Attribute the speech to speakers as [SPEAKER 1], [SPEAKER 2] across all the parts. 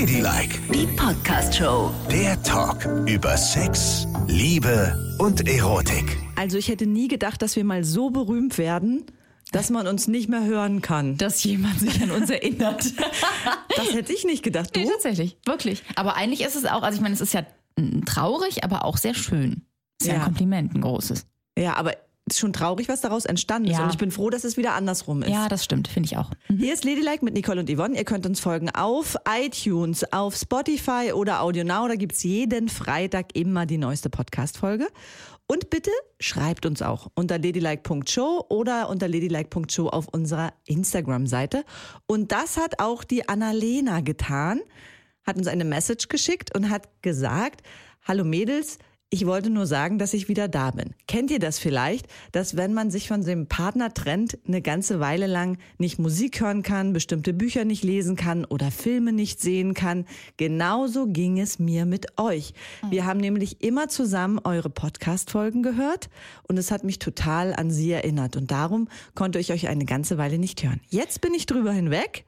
[SPEAKER 1] Ladylike,
[SPEAKER 2] Die Podcast-Show.
[SPEAKER 1] der Talk über Sex, Liebe und Erotik.
[SPEAKER 3] Also ich hätte nie gedacht, dass wir mal so berühmt werden, dass man uns nicht mehr hören kann.
[SPEAKER 4] dass jemand sich an uns erinnert.
[SPEAKER 3] Das hätte ich nicht gedacht. Du?
[SPEAKER 4] nee, tatsächlich, wirklich. Aber eigentlich ist es auch, also ich meine, es ist ja traurig, aber auch sehr schön. Ist ja,
[SPEAKER 3] Ja.
[SPEAKER 4] ein Kompliment, ein großes.
[SPEAKER 3] Ja, aber ist schon traurig, was daraus entstanden ist.
[SPEAKER 4] Ja.
[SPEAKER 3] Und ich bin froh, dass es wieder andersrum ist.
[SPEAKER 4] Ja, das stimmt, finde ich auch.
[SPEAKER 3] Hier ist Ladylike mit Nicole und Yvonne. Ihr könnt uns folgen auf iTunes, auf Spotify oder AudioNow. Da gibt's jeden Freitag immer die neueste Podcast-Folge. Und bitte schreibt uns auch unter ladylike.show oder unter ladylike.show auf unserer Instagram-Seite. Und das hat auch die Annalena getan, hat uns eine Message geschickt und hat gesagt, hallo Mädels, ich wollte nur sagen, dass ich wieder da bin. Kennt ihr das vielleicht, dass wenn man sich von seinem Partner trennt, eine ganze Weile lang nicht Musik hören kann, bestimmte Bücher nicht lesen kann oder Filme nicht sehen kann? Genauso ging es mir mit euch. Wir haben nämlich immer zusammen eure Podcast-Folgen gehört und es hat mich total an sie erinnert und darum konnte ich euch eine ganze Weile nicht hören. Jetzt bin ich drüber hinweg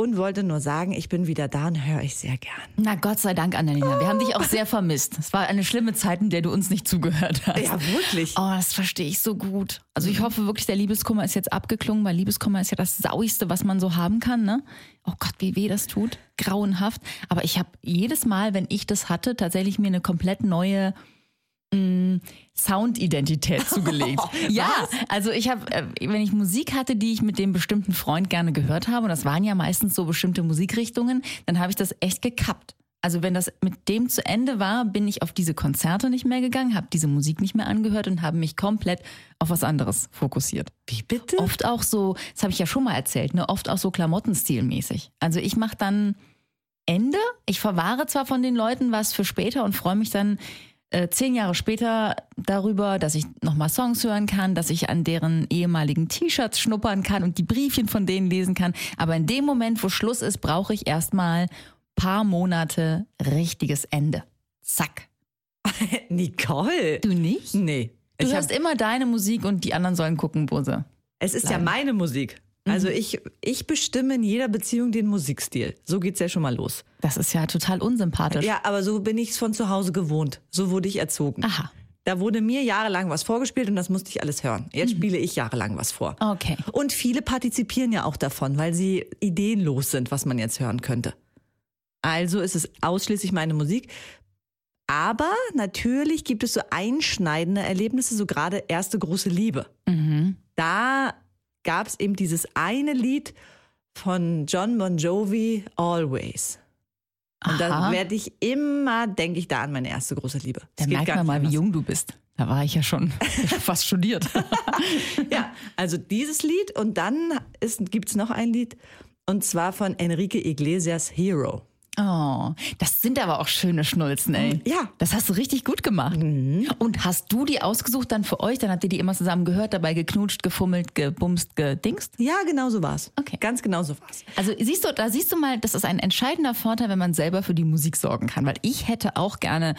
[SPEAKER 3] und wollte nur sagen, ich bin wieder da und höre ich sehr gern.
[SPEAKER 4] Na Gott sei Dank, Annalena. Wir haben dich auch sehr vermisst. Es war eine schlimme Zeit, in der du uns nicht zugehört hast.
[SPEAKER 3] Ja, wirklich.
[SPEAKER 4] Oh, das verstehe ich so gut. Also ich hoffe wirklich, der Liebeskummer ist jetzt abgeklungen, weil Liebeskummer ist ja das Sauigste, was man so haben kann, ne? Oh Gott, wie weh das tut. Grauenhaft. Aber ich habe jedes Mal, wenn ich das hatte, tatsächlich mir eine komplett neue mh, Soundidentität zugelegt. ja, also ich habe, äh, wenn ich Musik hatte, die ich mit dem bestimmten Freund gerne gehört habe, und das waren ja meistens so bestimmte Musikrichtungen, dann habe ich das echt gekappt. Also wenn das mit dem zu Ende war, bin ich auf diese Konzerte nicht mehr gegangen, habe diese Musik nicht mehr angehört und habe mich komplett auf was anderes fokussiert.
[SPEAKER 3] Wie bitte?
[SPEAKER 4] Oft auch so, das habe ich ja schon mal erzählt, ne, oft auch so Klamottenstilmäßig. Also ich mache dann Ende, ich verwahre zwar von den Leuten was für später und freue mich dann äh, zehn Jahre später darüber, dass ich nochmal Songs hören kann, dass ich an deren ehemaligen T-Shirts schnuppern kann und die Briefchen von denen lesen kann. Aber in dem Moment, wo Schluss ist, brauche ich erstmal paar Monate richtiges Ende. Zack.
[SPEAKER 3] Nicole.
[SPEAKER 4] Du nicht?
[SPEAKER 3] Nee.
[SPEAKER 4] Du hörst immer deine Musik und die anderen sollen gucken, wo sie.
[SPEAKER 3] es ist ja meine Musik. Also ich, ich bestimme in jeder Beziehung den Musikstil. So geht's ja schon mal los.
[SPEAKER 4] Das ist ja total unsympathisch.
[SPEAKER 3] Ja, aber so bin ich es von zu Hause gewohnt. So wurde ich erzogen.
[SPEAKER 4] Aha.
[SPEAKER 3] Da wurde mir jahrelang was vorgespielt und das musste ich alles hören. Jetzt spiele ich jahrelang was vor.
[SPEAKER 4] Okay.
[SPEAKER 3] Und viele partizipieren ja auch davon, weil sie ideenlos sind, was man jetzt hören könnte. Also ist es ausschließlich meine Musik. Aber natürlich gibt es so einschneidende Erlebnisse, so gerade erste große Liebe. Da gab es eben dieses eine Lied von John Bon Jovi, Always. Und da werde ich immer, denke ich da an meine erste große Liebe.
[SPEAKER 4] Dann
[SPEAKER 3] geht
[SPEAKER 4] merkt man mal, wie jung du bist. Da war ich ja schon fast studiert.
[SPEAKER 3] Ja, also dieses Lied und dann gibt es noch ein Lied und zwar von Enrique Iglesias Hero.
[SPEAKER 4] Oh, das sind aber auch schöne Schnulzen, ey.
[SPEAKER 3] Ja.
[SPEAKER 4] Das hast du richtig gut gemacht. Und hast du die ausgesucht dann für euch? Dann habt ihr die immer zusammen gehört, dabei geknutscht, gefummelt, gebumst, gedingst?
[SPEAKER 3] Ja, genau so war's.
[SPEAKER 4] Okay.
[SPEAKER 3] Ganz genau so war's.
[SPEAKER 4] Also siehst du, da siehst du mal, das ist ein entscheidender Vorteil, wenn man selber für die Musik sorgen kann. Weil ich hätte auch gerne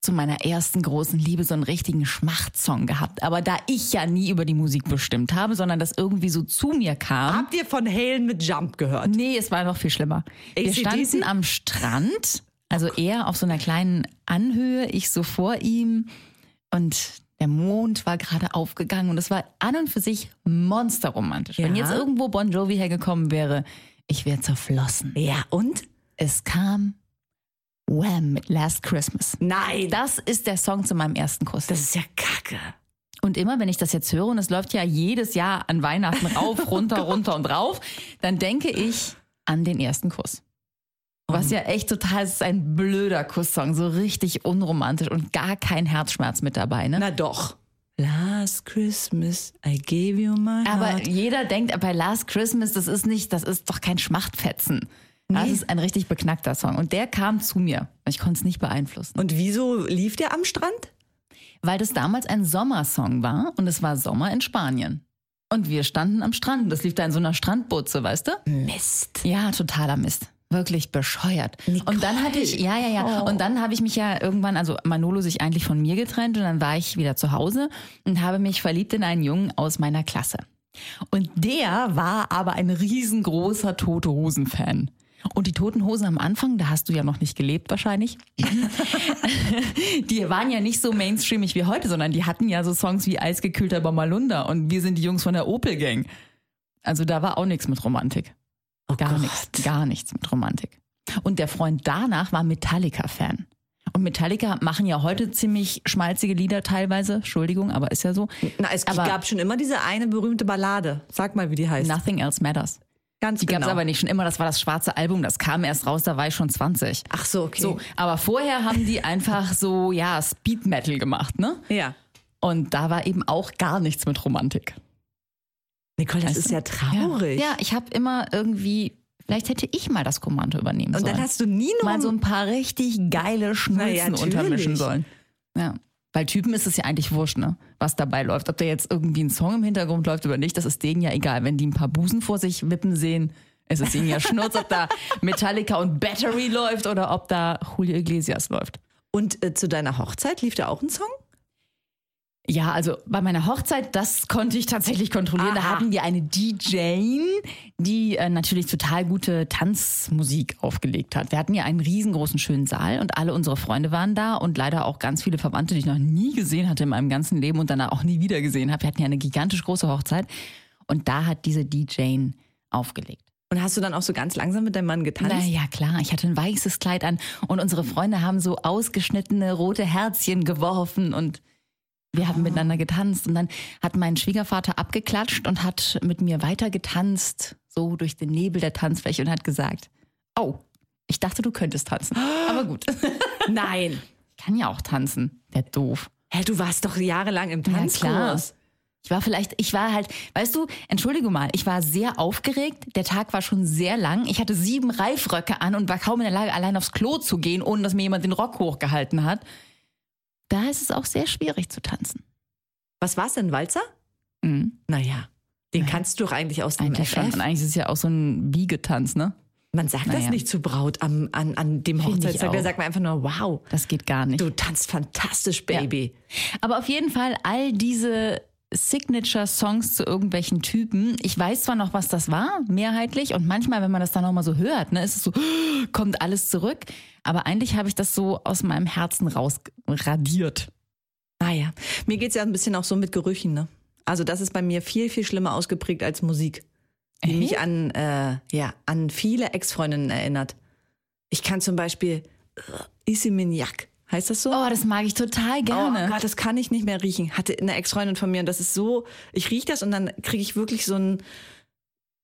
[SPEAKER 4] zu meiner ersten großen Liebe so einen richtigen Schmachtsong gehabt. Aber da ich ja nie über die Musik bestimmt habe, sondern das irgendwie so zu mir kam.
[SPEAKER 3] Habt ihr von Halen mit Jump gehört?
[SPEAKER 4] Nee, es war noch viel schlimmer. Wir
[SPEAKER 3] AC/DC?
[SPEAKER 4] standen am Strand, also er auf so einer kleinen Anhöhe, ich so vor ihm und der Mond war gerade aufgegangen und es war an und für sich monsterromantisch. Wenn
[SPEAKER 3] Ja.
[SPEAKER 4] jetzt irgendwo Bon Jovi hergekommen wäre, ich wäre zerflossen.
[SPEAKER 3] Ja, und?
[SPEAKER 4] Es kam Wham mit Last Christmas.
[SPEAKER 3] Nein,
[SPEAKER 4] Das ist der Song zu meinem ersten Kuss.
[SPEAKER 3] das ist ja kacke.
[SPEAKER 4] Und immer, wenn ich das jetzt höre, und es läuft ja jedes Jahr an Weihnachten rauf, runter, runter und rauf, dann denke ich an den ersten Kuss. Was ja echt total ist ein blöder Kusssong, so richtig unromantisch und gar kein Herzschmerz mit dabei, ne?
[SPEAKER 3] Na doch. Last Christmas, I gave you my
[SPEAKER 4] Aber
[SPEAKER 3] heart.
[SPEAKER 4] jeder denkt bei Last Christmas, das ist nicht, das ist doch kein Schmachtfetzen. Das
[SPEAKER 3] Nee.
[SPEAKER 4] ist ein richtig beknackter Song. Und der kam zu mir. Ich konnte es nicht beeinflussen.
[SPEAKER 3] Und wieso lief der am Strand?
[SPEAKER 4] Weil das damals ein Sommersong war und es war Sommer in Spanien. Und wir standen am Strand. Das lief da in so einer Strandbutze, weißt du?
[SPEAKER 3] Mist.
[SPEAKER 4] Ja, totaler Mist. Wirklich bescheuert. Und dann hatte ich, ja, ja, ja. Und dann habe ich mich ja irgendwann, also Manolo sich eigentlich von mir getrennt und dann war ich wieder zu Hause und habe mich verliebt in einen Jungen aus meiner Klasse. Und der war aber ein riesengroßer Tote Hosen Fan. Und die Toten Hosen am Anfang, da hast du ja noch nicht gelebt wahrscheinlich. die waren ja nicht so mainstreamig wie heute, sondern die hatten ja so Songs wie Eisgekühlter Bommalunda und wir sind die Jungs von der Opel Gang. Also da war auch nichts mit Romantik.
[SPEAKER 3] Oh
[SPEAKER 4] gar nichts, gar nichts mit Romantik. Und der Freund danach war Metallica-Fan. Und Metallica machen ja heute ziemlich schmalzige Lieder teilweise. Entschuldigung, aber ist ja so.
[SPEAKER 3] Na, es
[SPEAKER 4] Aber-
[SPEAKER 3] gab schon immer diese eine berühmte Ballade. Sag mal, wie die heißt.
[SPEAKER 4] Nothing Else Matters.
[SPEAKER 3] Ganz
[SPEAKER 4] Die gab es
[SPEAKER 3] genau.
[SPEAKER 4] aber nicht schon immer. Das war das schwarze Album. Das kam erst raus, da war ich schon 20.
[SPEAKER 3] Ach so, okay.
[SPEAKER 4] So, aber vorher haben die einfach so, ja, Speed Metal gemacht, ne?
[SPEAKER 3] Ja.
[SPEAKER 4] Und da war eben auch gar nichts mit Romantik.
[SPEAKER 3] Nicole, das
[SPEAKER 4] Weißt
[SPEAKER 3] ist
[SPEAKER 4] du?
[SPEAKER 3] ja traurig.
[SPEAKER 4] Ja, ich habe immer irgendwie, vielleicht hätte ich mal das Kommando übernehmen
[SPEAKER 3] Und
[SPEAKER 4] sollen.
[SPEAKER 3] dann hast du nie noch
[SPEAKER 4] mal so ein paar richtig geile Schnulzen
[SPEAKER 3] natürlich.
[SPEAKER 4] untermischen sollen. Ja. Weil Typen ist es ja eigentlich wurscht, ne? Was dabei läuft. Ob da jetzt irgendwie ein Song im Hintergrund läuft oder nicht, das ist denen ja egal. Wenn die ein paar Busen vor sich wippen sehen, ist es ihnen ja Schnurz, ob da Metallica und Battery läuft oder ob da Julio Iglesias läuft.
[SPEAKER 3] Und äh, zu deiner Hochzeit lief da auch ein Song?
[SPEAKER 4] Ja, also bei meiner Hochzeit, das konnte ich tatsächlich kontrollieren. Da
[SPEAKER 3] Aha.
[SPEAKER 4] hatten wir eine DJ, die äh, natürlich total gute Tanzmusik aufgelegt hat. Wir hatten ja einen riesengroßen schönen Saal und alle unsere Freunde waren da und leider auch ganz viele Verwandte, die ich noch nie gesehen hatte in meinem ganzen Leben und danach auch nie wieder gesehen habe. Wir hatten ja eine gigantisch große Hochzeit und da hat diese DJ aufgelegt.
[SPEAKER 3] Und hast du dann auch so ganz langsam mit deinem Mann getanzt?
[SPEAKER 4] Na ja, klar. Ich hatte ein weißes Kleid an und unsere Freunde haben so ausgeschnittene rote Herzchen geworfen und wir haben miteinander getanzt. Und dann hat mein Schwiegervater abgeklatscht und hat mit mir weiter getanzt, so durch den Nebel der Tanzfläche und hat gesagt, oh, ich dachte, du könntest tanzen. Aber gut.
[SPEAKER 3] Nein.
[SPEAKER 4] Kann ja auch tanzen. Der doof.
[SPEAKER 3] Hä, du warst doch jahrelang im
[SPEAKER 4] Ja, klar.
[SPEAKER 3] Tanzkurs.
[SPEAKER 4] Ich war vielleicht, ich war halt, weißt du, entschuldige mal, ich war sehr aufgeregt. Der Tag war schon sehr lang. Ich hatte sieben Reifröcke an und war kaum in der Lage, allein aufs Klo zu gehen, ohne dass mir jemand den Rock hochgehalten hat. Da ist es auch sehr schwierig zu tanzen.
[SPEAKER 3] Was war's denn, Walzer?
[SPEAKER 4] Mhm.
[SPEAKER 3] Naja, den
[SPEAKER 4] Naja.
[SPEAKER 3] kannst du doch eigentlich aus dem
[SPEAKER 4] Eigentlich schon.
[SPEAKER 3] FF.
[SPEAKER 4] Und eigentlich ist es ja auch so ein Biegetanz, ne?
[SPEAKER 3] Man sagt das
[SPEAKER 4] Naja.
[SPEAKER 3] nicht zur Braut am, an, an dem Hochzeitstag. Da sagt man einfach nur, wow,
[SPEAKER 4] Das geht gar nicht.
[SPEAKER 3] du tanzt fantastisch, Baby.
[SPEAKER 4] Aber auf jeden Fall all diese Signature-Songs zu irgendwelchen Typen. Ich weiß zwar noch, was das war, mehrheitlich, und manchmal, wenn man das dann nochmal so hört, ne, ist es so, kommt alles zurück. Aber eigentlich habe ich das so aus meinem Herzen rausradiert.
[SPEAKER 3] Naja, mir geht's ja ein bisschen auch so mit Gerüchen, ne? Also das ist bei mir viel, viel schlimmer ausgeprägt als Musik. Die mich an, äh, ja, an viele Ex-Freundinnen erinnert. Ich kann zum Beispiel äh, Issy Mignac. Heißt das so?
[SPEAKER 4] Oh, das mag ich total gerne.
[SPEAKER 3] Oh Gott, das kann ich nicht mehr riechen. Hatte eine Ex-Freundin von mir und das ist so, ich riech das und dann kriege ich wirklich so ein,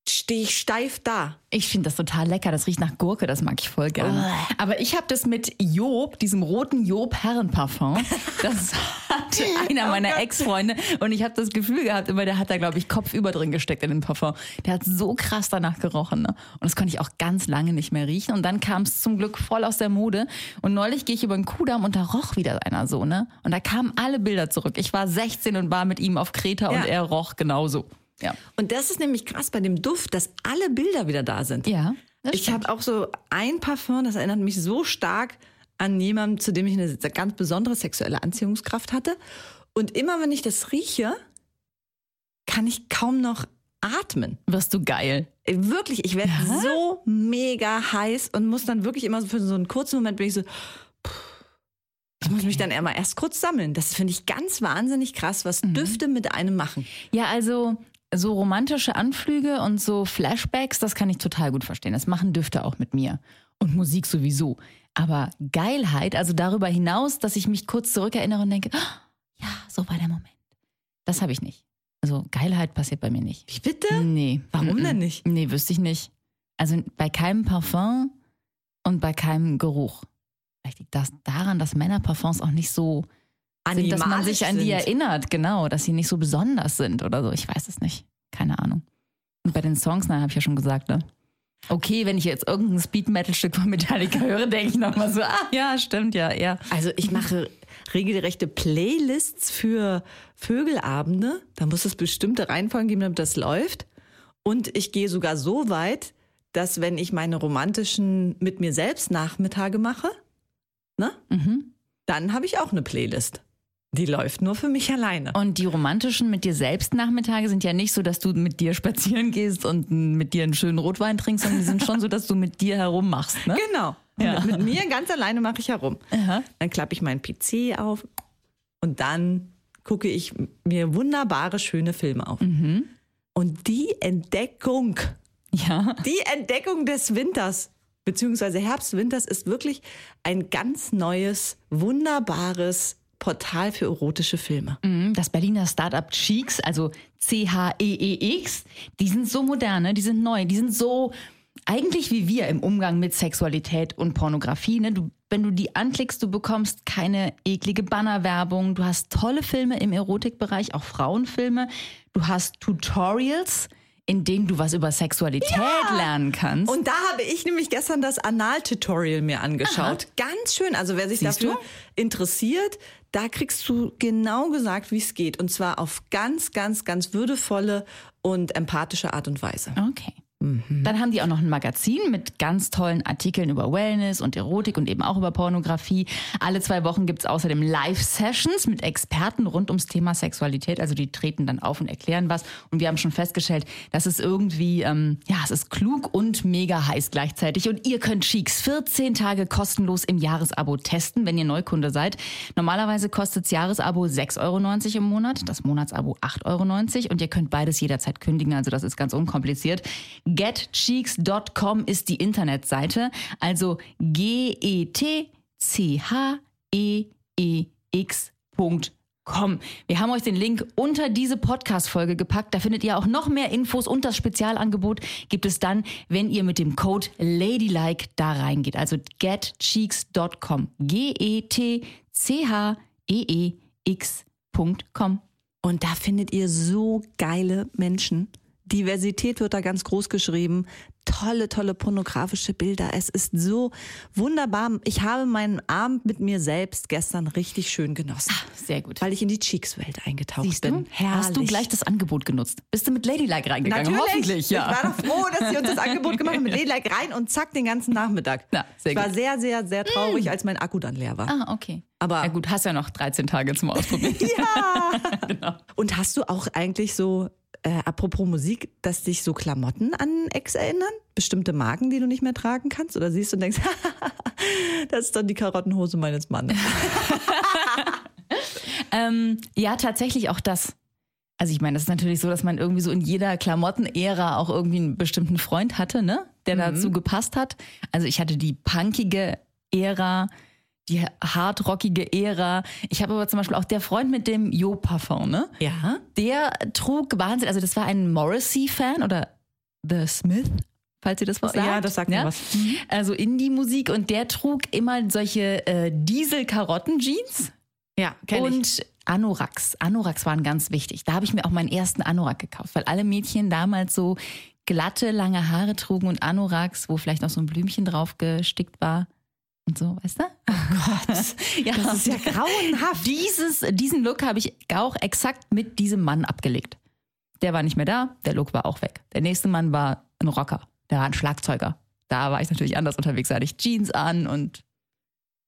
[SPEAKER 3] stehe ich steif da.
[SPEAKER 4] Ich finde das total lecker. Das riecht nach Gurke, das mag ich voll gerne. Aber ich habe das mit Job, diesem roten Job Herrenparfum. Das hatte einer meiner Ex-Freunde. Und ich habe das Gefühl gehabt, immer der hat da, glaube ich, kopfüber drin gesteckt in den Parfum. Der hat so krass danach gerochen. Ne? Und das konnte ich auch ganz lange nicht mehr riechen. Und dann kam es zum Glück voll aus der Mode. Und neulich gehe ich über den Kudamm und da roch wieder einer so. ne? Und da kamen alle Bilder zurück. Ich war 16 und war mit ihm auf Kreta
[SPEAKER 3] Ja.
[SPEAKER 4] und er roch genauso. Ja.
[SPEAKER 3] Und das ist nämlich krass bei dem Duft, dass alle Bilder wieder da sind.
[SPEAKER 4] Ja.
[SPEAKER 3] Ich habe auch so ein Parfum, das erinnert mich so stark an jemanden, zu dem ich eine ganz besondere sexuelle Anziehungskraft hatte. Und immer wenn ich das rieche, kann ich kaum noch atmen.
[SPEAKER 4] Wirst du geil.
[SPEAKER 3] Äh, Wirklich, ich werde
[SPEAKER 4] Ja?
[SPEAKER 3] so mega heiß und muss dann wirklich immer so für so einen kurzen Moment bin ich so, ich muss mich dann immer erst kurz sammeln. Das finde ich ganz wahnsinnig krass, was
[SPEAKER 4] Mhm.
[SPEAKER 3] Düfte mit einem machen.
[SPEAKER 4] Ja, also so romantische Anflüge und so Flashbacks, das kann ich total gut verstehen. Das machen Düfte auch mit mir. Und Musik sowieso. Aber Geilheit, also darüber hinaus, dass ich mich kurz zurückerinnere und denke, "Ah, ja, so war der Moment. Das habe ich nicht. Also Geilheit passiert bei mir nicht.
[SPEAKER 3] Wie bitte?
[SPEAKER 4] Nee.
[SPEAKER 3] Warum denn nicht?
[SPEAKER 4] Nee, wüsste ich nicht. Also bei keinem Parfum und bei keinem Geruch. Vielleicht liegt das daran, dass Männerparfums auch nicht so sind, dass man sich an die
[SPEAKER 3] sind.
[SPEAKER 4] erinnert, genau, dass sie nicht so besonders sind oder so. Ich weiß es nicht. Keine Ahnung. Und bei den Songs, na, habe ich ja schon gesagt, ne? Okay, wenn ich jetzt irgendein Speed-Metal-Stück von Metallica höre, denke ich nochmal so, ah, ja, stimmt, ja, ja.
[SPEAKER 3] Also ich mache regelrechte Playlists für Vögelabende. Da muss es bestimmte Reihenfolgen geben, damit das läuft. Und ich gehe sogar so weit, dass wenn ich meine romantischen mit mir selbst Nachmittage mache, ne,
[SPEAKER 4] Mhm.
[SPEAKER 3] dann habe ich auch eine Playlist. Die läuft nur für mich alleine.
[SPEAKER 4] Und die romantischen mit dir selbst Nachmittage sind ja nicht so, dass du mit dir spazieren gehst und mit dir einen schönen Rotwein trinkst, sondern die sind schon so, dass du mit dir herummachst. Ne?
[SPEAKER 3] Genau.
[SPEAKER 4] Ja.
[SPEAKER 3] Mit, mit mir ganz alleine mache ich herum.
[SPEAKER 4] Aha.
[SPEAKER 3] Dann klappe ich meinen PC auf und dann gucke ich mir wunderbare, schöne Filme auf. Und die Entdeckung,
[SPEAKER 4] Ja.
[SPEAKER 3] die Entdeckung des Winters, beziehungsweise Herbst-Winters, ist wirklich ein ganz neues, wunderbares Portal für erotische Filme.
[SPEAKER 4] Mhm, Das Berliner Startup Cheeks, also C-H-E-E-X, die sind so moderne, die sind neu, die sind so eigentlich wie wir im Umgang mit Sexualität und Pornografie. Ne? Du, wenn du die anklickst, du bekommst keine eklige Bannerwerbung, du hast tolle Filme im Erotikbereich, auch Frauenfilme, du hast Tutorials, in denen du was über Sexualität lernen kannst.
[SPEAKER 3] Und da habe ich nämlich gestern das Anal-Tutorial mir angeschaut. Ganz schön. Also wer sich
[SPEAKER 4] Siehst
[SPEAKER 3] dafür
[SPEAKER 4] du?
[SPEAKER 3] interessiert, da kriegst du genau gesagt, wie es geht. Und zwar auf ganz, ganz, ganz würdevolle und empathische Art und Weise.
[SPEAKER 4] Okay. Dann haben die auch noch ein Magazin mit ganz tollen Artikeln über Wellness und Erotik und eben auch über Pornografie. Alle zwei Wochen gibt's außerdem Live-Sessions mit Experten rund ums Thema Sexualität. Also die treten dann auf und erklären was. Und wir haben schon festgestellt, das ist irgendwie, ähm, ja, es ist klug und mega heiß gleichzeitig. Und ihr könnt Cheeks 14 Tage kostenlos im Jahresabo testen, wenn ihr Neukunde seid. Normalerweise kostet's Jahresabo 6,90 Euro im Monat, das Monatsabo 8,90 Euro. Und ihr könnt beides jederzeit kündigen, also das ist ganz unkompliziert. Getcheeks.com ist die Internetseite, also G-E-T-C-H-E-E-X.com. Wir haben euch den Link unter diese Podcast-Folge gepackt. Da findet ihr auch noch mehr Infos und das Spezialangebot gibt es dann, wenn ihr mit dem Code Ladylike da reingeht. Also getcheeks.com. G-E-T-C-H-E-E-X.com.
[SPEAKER 3] Und da findet ihr so geile Menschen. Diversität wird da ganz groß geschrieben. Tolle, tolle pornografische Bilder. Es ist so wunderbar. Ich habe meinen Abend mit mir selbst gestern richtig schön genossen.
[SPEAKER 4] Sehr gut.
[SPEAKER 3] Weil ich in die Cheeks-Welt eingetaucht
[SPEAKER 4] Siehst
[SPEAKER 3] bin.
[SPEAKER 4] du? Hast du gleich das Angebot genutzt? Bist du mit Ladylike reingegangen?
[SPEAKER 3] Natürlich.
[SPEAKER 4] Hoffentlich, ja.
[SPEAKER 3] Ich war doch froh, dass sie uns das Angebot gemacht haben mit Ladylike rein und zack, den ganzen Nachmittag.
[SPEAKER 4] Na, sehr
[SPEAKER 3] ich war
[SPEAKER 4] gut. Mm.
[SPEAKER 3] sehr, sehr, sehr traurig, als mein Akku dann leer war.
[SPEAKER 4] Ah, okay.
[SPEAKER 3] Aber-
[SPEAKER 4] ja gut, hast ja noch 13 Tage zum Ausprobieren.
[SPEAKER 3] Und hast du auch eigentlich so, äh, apropos Musik, dass dich so Klamotten an Ex erinnern? Bestimmte Marken, die du nicht mehr tragen kannst? Oder siehst du und denkst, das ist dann die Karottenhose meines Mannes.
[SPEAKER 4] ähm, ja, tatsächlich auch das. Also ich meine, das ist natürlich so, dass man irgendwie so in jeder Klamottenära auch irgendwie einen bestimmten Freund hatte, ne? Der dazu gepasst hat. Also ich hatte die punkige Ära, die hardrockige Ära. Ich habe aber zum Beispiel auch der Freund mit dem Jo-Parfum, ne?
[SPEAKER 3] Ja?
[SPEAKER 4] Der trug Wahnsinn, also das war ein Morrissey-Fan oder The Smith, falls ihr das was
[SPEAKER 3] Oh, ja,
[SPEAKER 4] sagt.
[SPEAKER 3] das sagt mir was.
[SPEAKER 4] Also Indie-Musik und der trug immer solche äh, Diesel-Karotten-Jeans
[SPEAKER 3] Ja, kenn ich.
[SPEAKER 4] und Anoraks. Anoraks waren ganz wichtig. Da habe ich mir auch meinen ersten Anorak gekauft, weil alle Mädchen damals so glatte, lange Haare trugen und Anoraks, wo vielleicht noch so ein Blümchen drauf gestickt war. Und so, weißt du? Oh Gott. ja,
[SPEAKER 3] Das ist ja grauenhaft.
[SPEAKER 4] Dieses, diesen Look habe ich auch exakt mit diesem Mann abgelegt. Der war nicht mehr da, der Look war auch weg. Der nächste Mann war ein Rocker, der war ein Schlagzeuger. Da war ich natürlich anders unterwegs, da hatte ich Jeans an und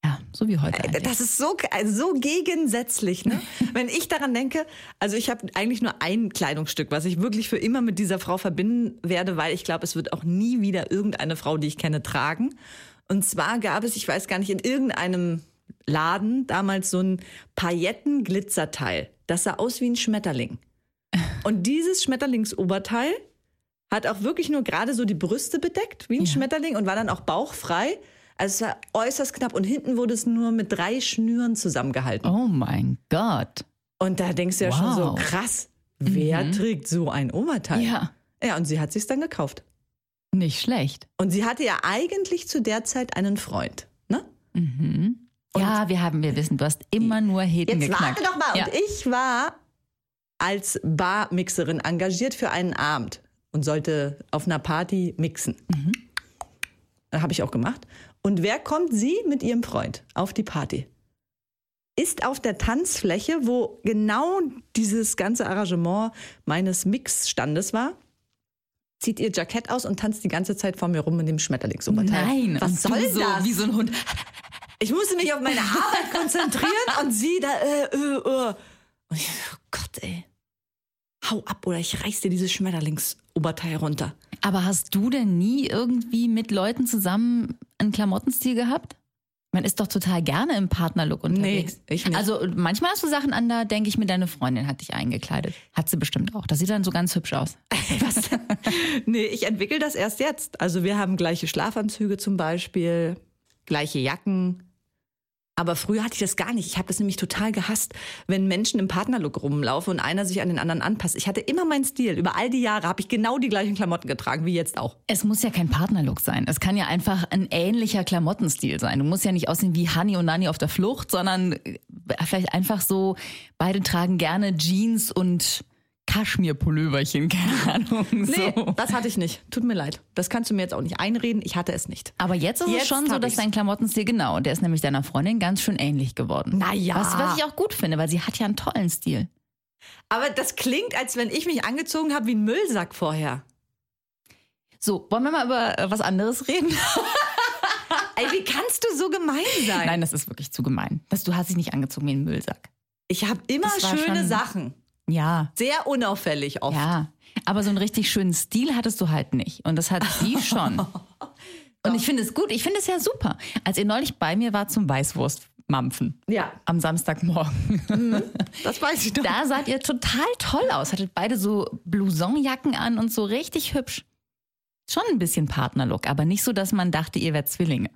[SPEAKER 4] ja, so wie heute. Eigentlich.
[SPEAKER 3] Das ist so, also so gegensätzlich, ne? Wenn ich daran denke, also ich habe eigentlich nur ein Kleidungsstück, was ich wirklich für immer mit dieser Frau verbinden werde, weil ich glaube, es wird auch nie wieder irgendeine Frau, die ich kenne, tragen. Und zwar gab es, ich weiß gar nicht, in irgendeinem Laden damals so ein Pailletten-Glitzerteil. Das sah aus wie ein Schmetterling. Und dieses Schmetterlingsoberteil hat auch wirklich nur gerade so die Brüste bedeckt, wie ein Schmetterling, und war dann auch bauchfrei. Also es war äußerst knapp und hinten wurde es nur mit drei Schnüren zusammengehalten.
[SPEAKER 4] Oh mein Gott.
[SPEAKER 3] Und da denkst du ja schon so,
[SPEAKER 4] Wow.
[SPEAKER 3] krass, wer trägt so ein Oberteil?
[SPEAKER 4] Ja,
[SPEAKER 3] Ja, und sie hat sich's dann gekauft.
[SPEAKER 4] Nicht schlecht.
[SPEAKER 3] Und sie hatte ja eigentlich zu der Zeit einen Freund, ne?
[SPEAKER 4] ja, wir haben, wir wissen, du hast immer nur Heten
[SPEAKER 3] Jetzt
[SPEAKER 4] geknackt.
[SPEAKER 3] warte doch mal.
[SPEAKER 4] Ja.
[SPEAKER 3] Und ich war als Barmixerin engagiert für einen Abend und sollte auf einer Party mixen.
[SPEAKER 4] Mhm.
[SPEAKER 3] Habe ich auch gemacht. Und wer kommt sie mit ihrem Freund auf die Party? Ist auf der Tanzfläche, wo genau dieses ganze Arrangement meines Mixstandes war, zieht ihr Jackett aus und tanzt die ganze Zeit vor mir rum in dem Schmetterlingsoberteil.
[SPEAKER 4] Nein,
[SPEAKER 3] was soll
[SPEAKER 4] so,
[SPEAKER 3] das?
[SPEAKER 4] Wie so ein Hund.
[SPEAKER 3] Ich musste mich auf meine Arbeit konzentrieren und sie da, äh, äh, äh. Und ich oh Gott, ey. Hau ab oder ich reiß dir dieses Schmetterlingsoberteil runter.
[SPEAKER 4] Aber hast du denn nie irgendwie mit Leuten zusammen einen Klamottenstil gehabt? Man ist doch total gerne im Partnerlook unterwegs.
[SPEAKER 3] Nee, ich nicht.
[SPEAKER 4] Also manchmal hast du Sachen an, da denke ich mir, deine Freundin hat dich eingekleidet. Hat sie bestimmt auch. Das sieht dann so ganz hübsch aus.
[SPEAKER 3] Was? nee, ich entwickle das erst jetzt. Also wir haben gleiche Schlafanzüge zum Beispiel, gleiche Jacken. Aber früher hatte ich das gar nicht. Ich habe das nämlich total gehasst, wenn Menschen im Partnerlook rumlaufen und einer sich an den anderen anpasst. Ich hatte immer meinen Stil. Über all die Jahre habe ich genau die gleichen Klamotten getragen wie jetzt auch.
[SPEAKER 4] Es muss ja kein Partnerlook sein. Es kann ja einfach ein ähnlicher Klamottenstil sein. Du musst ja nicht aussehen wie Honey und Nani auf der Flucht, sondern äh, vielleicht einfach so, beide tragen gerne Jeans und Kaschmirpulloverchen, keine Ahnung.
[SPEAKER 3] Nee,
[SPEAKER 4] So.
[SPEAKER 3] das hatte ich nicht. Tut mir leid. Das kannst du mir jetzt auch nicht einreden. Ich hatte es nicht.
[SPEAKER 4] Aber jetzt ist
[SPEAKER 3] Jetzt
[SPEAKER 4] es schon so, dass
[SPEAKER 3] ich's.
[SPEAKER 4] dein Klamottenstil, genau, der ist nämlich deiner Freundin ganz schön ähnlich geworden.
[SPEAKER 3] Naja.
[SPEAKER 4] Was, was ich auch gut finde, weil sie hat ja einen tollen Stil.
[SPEAKER 3] Aber das klingt, als wenn ich mich angezogen habe wie ein Müllsack vorher.
[SPEAKER 4] So, wollen wir mal über äh, was anderes reden?
[SPEAKER 3] Ey, wie kannst du so gemein sein?
[SPEAKER 4] Nein, das ist wirklich zu gemein. Das, du hast dich nicht angezogen wie ein Müllsack.
[SPEAKER 3] Ich habe immer schöne Sachen.
[SPEAKER 4] Ja,
[SPEAKER 3] Sehr unauffällig oft.
[SPEAKER 4] ja. Aber so einen richtig schönen Stil hattest du halt nicht. Und das hat sie schon. Und ich finde es gut. Ich finde es ja super. Als ihr neulich bei mir war zum Weißwurstmampfen
[SPEAKER 3] Ja,
[SPEAKER 4] am Samstagmorgen,
[SPEAKER 3] das weiß ich doch.
[SPEAKER 4] da saht ihr total toll aus. Hattet beide so Blousonjacken an und so richtig hübsch. Schon ein bisschen Partnerlook, aber nicht so, dass man dachte, ihr wärt Zwillinge.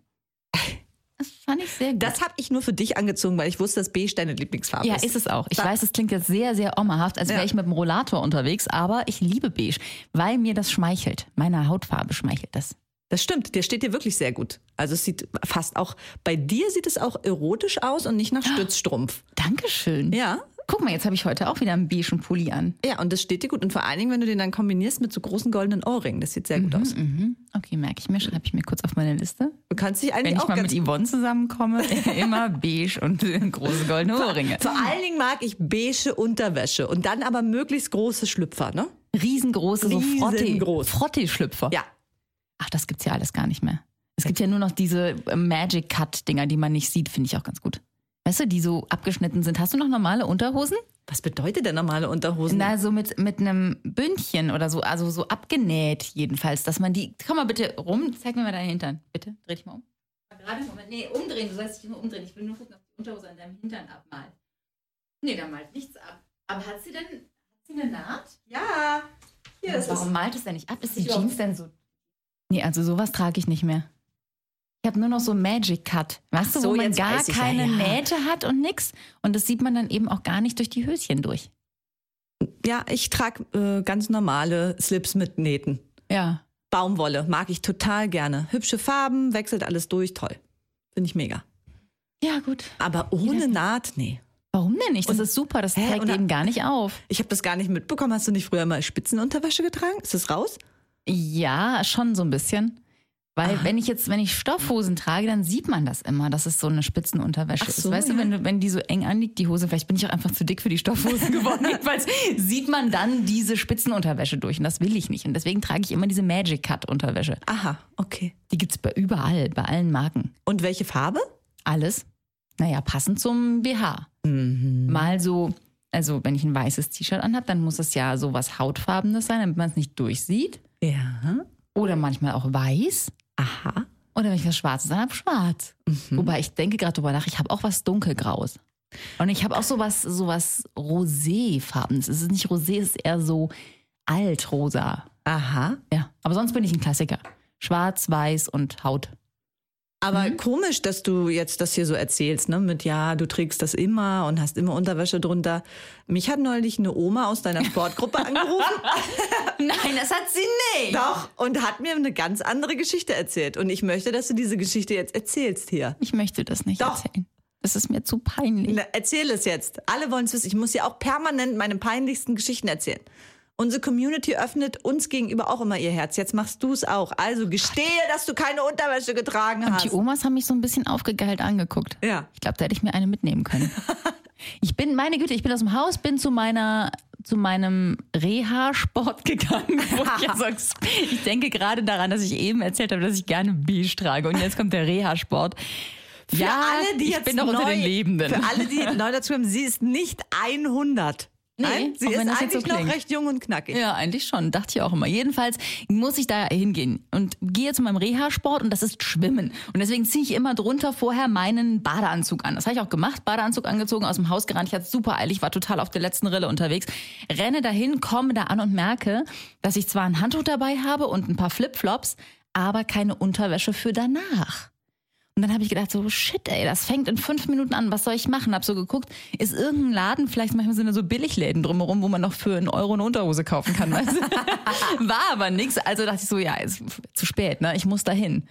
[SPEAKER 4] Das fand ich sehr gut.
[SPEAKER 3] Das habe ich nur für dich angezogen, weil ich wusste, dass beige deine Lieblingsfarbe
[SPEAKER 4] Ja,
[SPEAKER 3] ist.
[SPEAKER 4] ist es auch. Ich
[SPEAKER 3] Sag-
[SPEAKER 4] weiß, es klingt jetzt sehr, sehr ommerhaft, als wäre
[SPEAKER 3] Ja.
[SPEAKER 4] ich mit dem Rollator unterwegs, aber ich liebe beige, weil mir das schmeichelt. Meiner Hautfarbe schmeichelt das.
[SPEAKER 3] Das stimmt, der steht dir wirklich sehr gut. Also es sieht fast auch, bei dir sieht es auch erotisch aus und nicht nach Stützstrumpf.
[SPEAKER 4] Dankeschön.
[SPEAKER 3] Ja,
[SPEAKER 4] Guck mal, jetzt habe ich heute auch wieder einen beigen Pulli an.
[SPEAKER 3] ja, und das steht dir gut. Und vor allen Dingen, wenn du den dann kombinierst mit so großen goldenen Ohrringen, das sieht sehr gut aus.
[SPEAKER 4] Mhm. Okay, merke ich mir, schreibe ich mir kurz auf meine Liste.
[SPEAKER 3] Du kannst dich eigentlich
[SPEAKER 4] Wenn ich
[SPEAKER 3] auch
[SPEAKER 4] mal mit Yvonne zusammenkomme, immer beige und große goldene Ohrringe.
[SPEAKER 3] Vor allen Dingen mag ich beige Unterwäsche und dann aber möglichst große Schlüpfer, ne?
[SPEAKER 4] Riesengroße, so
[SPEAKER 3] Riesengroß.
[SPEAKER 4] Frotte-Schlüpfer.
[SPEAKER 3] Ja.
[SPEAKER 4] Ach, das gibt's ja alles gar nicht mehr. Es gibt ja nur noch diese äh, Magic Cut-Dinger, die man nicht sieht, finde ich auch ganz gut. Weißt du, die so abgeschnitten sind. Hast du noch normale Unterhosen?
[SPEAKER 3] Was bedeutet denn normale Unterhosen?
[SPEAKER 4] Na, so mit, mit einem Bündchen oder so, also so abgenäht jedenfalls, dass man die. Komm mal bitte rum, zeig mir mal deinen Hintern. Bitte, dreh dich mal um. Gerade, Moment, nee, umdrehen, du sollst dich nur umdrehen. Ich will nur gucken, ob die Unterhose an deinem Hintern abmalt. Nee, da malt nichts ab. Aber hat sie denn, hat sie eine Naht?
[SPEAKER 3] ja. Hier, das
[SPEAKER 4] Warum
[SPEAKER 3] ist,
[SPEAKER 4] malt es denn nicht ab? Ist die Jeans denn so? Nee, also sowas trage ich nicht mehr. Ich habe nur noch so Magic Cut. Weißt du,
[SPEAKER 3] so,
[SPEAKER 4] wo man gar
[SPEAKER 3] ich ja,
[SPEAKER 4] keine
[SPEAKER 3] ja.
[SPEAKER 4] Nähte hat und nix. Und das sieht man dann eben auch gar nicht durch die Höschen durch.
[SPEAKER 3] ja, ich trage äh, ganz normale Slips mit Nähten.
[SPEAKER 4] Ja.
[SPEAKER 3] Baumwolle mag ich total gerne. Hübsche Farben, wechselt alles durch, toll. Finde ich mega.
[SPEAKER 4] Ja, gut.
[SPEAKER 3] Aber ohne Naht, nee.
[SPEAKER 4] Warum denn nicht? Das
[SPEAKER 3] Und-
[SPEAKER 4] ist super, das
[SPEAKER 3] Und-
[SPEAKER 4] eben gar nicht auf.
[SPEAKER 3] Ich habe das gar nicht mitbekommen. Hast du nicht früher mal Spitzenunterwäsche getragen? Ist das raus?
[SPEAKER 4] Ja, schon so ein bisschen. Weil
[SPEAKER 3] Ah.
[SPEAKER 4] wenn ich jetzt, wenn ich Stoffhosen trage, dann sieht man das immer, dass es so eine Spitzenunterwäsche
[SPEAKER 3] Ach
[SPEAKER 4] ist.
[SPEAKER 3] so,
[SPEAKER 4] weißt du,
[SPEAKER 3] ja.
[SPEAKER 4] wenn, du, wenn die so eng anliegt, die Hose, vielleicht bin ich auch einfach zu dick für die Stoffhosen geworden. Jedenfalls sieht man dann diese Spitzenunterwäsche durch und das will ich nicht. Und deswegen trage ich immer diese Magic Cut Unterwäsche.
[SPEAKER 3] Aha, okay.
[SPEAKER 4] Die gibt's bei überall, bei allen Marken.
[SPEAKER 3] Und welche Farbe?
[SPEAKER 4] Alles, naja, passend zum BH. Mal so, also wenn ich ein weißes T-Shirt anhab, dann muss es ja so was Hautfarbenes sein, damit man es nicht durchsieht.
[SPEAKER 3] Ja.
[SPEAKER 4] Oder manchmal auch weiß.
[SPEAKER 3] Aha.
[SPEAKER 4] Oder wenn ich was Schwarzes anhab, schwarz. Wobei ich denke gerade drüber nach, ich habe auch was dunkelgraues. Und ich habe auch sowas, sowas Roséfarbenes. Es ist nicht Rosé, es ist eher so altrosa.
[SPEAKER 3] Aha.
[SPEAKER 4] Ja, aber sonst bin ich ein Klassiker. Schwarz, weiß und Haut.
[SPEAKER 3] Aber komisch, dass du jetzt das hier so erzählst, ne? Mit ja, du trägst das immer und hast immer Unterwäsche drunter. Mich hat neulich eine Oma aus deiner Sportgruppe angerufen.
[SPEAKER 4] Nein, das hat sie nicht.
[SPEAKER 3] Doch. Und hat mir eine ganz andere Geschichte erzählt. Und ich möchte, dass du diese Geschichte jetzt erzählst hier.
[SPEAKER 4] Ich möchte das nicht
[SPEAKER 3] Doch.
[SPEAKER 4] erzählen. Das ist mir zu peinlich.
[SPEAKER 3] Na, erzähl es jetzt. Alle wollen es wissen. Ich muss ja auch permanent meine peinlichsten Geschichten erzählen. Unsere Community öffnet uns gegenüber auch immer ihr Herz. Jetzt machst du es auch. Also gestehe, dass du keine Unterwäsche getragen
[SPEAKER 4] Und
[SPEAKER 3] hast.
[SPEAKER 4] die Omas haben mich so ein bisschen aufgegeilt angeguckt.
[SPEAKER 3] Ja.
[SPEAKER 4] Ich glaube, da hätte ich mir eine mitnehmen können. ich bin, meine Güte, ich bin aus dem Haus, bin zu meiner, zu meinem Reha-Sport gegangen. Ich, ja sonst, ich denke gerade daran, dass ich eben erzählt habe, dass ich gerne beige trage. Und jetzt kommt der Reha-Sport.
[SPEAKER 3] Für
[SPEAKER 4] Ja,
[SPEAKER 3] alle, die
[SPEAKER 4] ich
[SPEAKER 3] jetzt
[SPEAKER 4] bin doch
[SPEAKER 3] neu,
[SPEAKER 4] unter den Lebenden.
[SPEAKER 3] Für alle, die neu dazu kommen, sie ist nicht 100.
[SPEAKER 4] Nee,
[SPEAKER 3] Nein, sie ist eigentlich
[SPEAKER 4] so
[SPEAKER 3] noch recht jung und knackig.
[SPEAKER 4] Ja, eigentlich schon. Dachte ich auch immer. Jedenfalls muss ich da hingehen und gehe zu meinem Reha-Sport und das ist Schwimmen. Und deswegen ziehe ich immer drunter vorher meinen Badeanzug an. Das habe ich auch gemacht. Badeanzug angezogen, aus dem Haus gerannt. Ich hatte super eilig, war total auf der letzten Rille unterwegs. Renne dahin, komme da an und merke, dass ich zwar ein Handtuch dabei habe und ein paar Flipflops, aber keine Unterwäsche für danach. Und dann habe ich gedacht, so shit, ey, das fängt in fünf Minuten an. Was soll ich machen? Hab so geguckt, ist irgendein Laden, vielleicht manchmal sind da so Billigläden drumherum, wo man noch für einen Euro eine Unterhose kaufen kann. Weißt du? War aber nix. Also dachte ich so, ja, ist zu spät, ne? Ich muss da hin.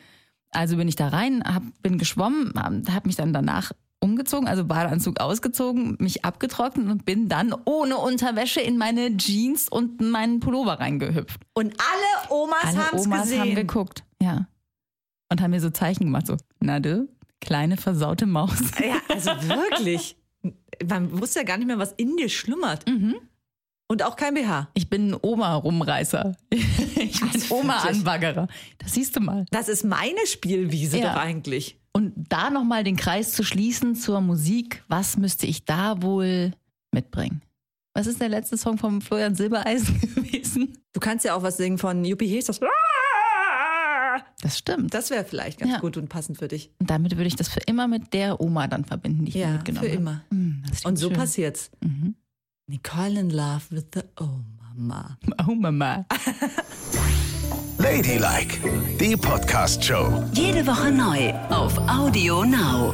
[SPEAKER 4] Also bin ich da rein, hab, bin geschwommen, habe mich dann danach umgezogen, also Badeanzug ausgezogen, mich abgetrocknet und bin dann ohne Unterwäsche in meine Jeans und meinen Pullover reingehüpft.
[SPEAKER 3] Und alle Omas
[SPEAKER 4] Alle
[SPEAKER 3] haben es
[SPEAKER 4] Omas
[SPEAKER 3] gesehen.
[SPEAKER 4] haben geguckt, ja. Und haben mir so Zeichen gemacht, so, na du, kleine versaute Maus.
[SPEAKER 3] ja, also wirklich. Man wusste ja gar nicht mehr, was in dir schlummert.
[SPEAKER 4] Mhm.
[SPEAKER 3] Und auch kein BH.
[SPEAKER 4] Ich bin ein Oma-Rumreißer. Ich bin
[SPEAKER 3] Also
[SPEAKER 4] Oma-Anbaggerer. Das siehst du mal.
[SPEAKER 3] Das ist meine Spielwiese
[SPEAKER 4] Ja.
[SPEAKER 3] doch eigentlich.
[SPEAKER 4] Und da nochmal den Kreis zu schließen zur Musik, was müsste ich da wohl mitbringen? Was ist der letzte Song von Florian Silbereisen gewesen?
[SPEAKER 3] Du kannst ja auch was singen von Yuppie Hees.
[SPEAKER 4] Das, stimmt.
[SPEAKER 3] das wäre vielleicht ganz
[SPEAKER 4] Ja.
[SPEAKER 3] gut und passend für dich.
[SPEAKER 4] Und damit würde ich das für immer mit der Oma dann verbinden, die ich mir
[SPEAKER 3] Ja,
[SPEAKER 4] mitgenommen
[SPEAKER 3] für
[SPEAKER 4] habe.
[SPEAKER 3] immer.
[SPEAKER 4] Hm, das klingt
[SPEAKER 3] Und so
[SPEAKER 4] schön.
[SPEAKER 3] passiert's.
[SPEAKER 4] Mhm.
[SPEAKER 3] Nicole in love with the Oh Mama.
[SPEAKER 4] Oh Mama.
[SPEAKER 1] Ladylike, die Podcast-Show.
[SPEAKER 2] Jede Woche neu auf Audio Now.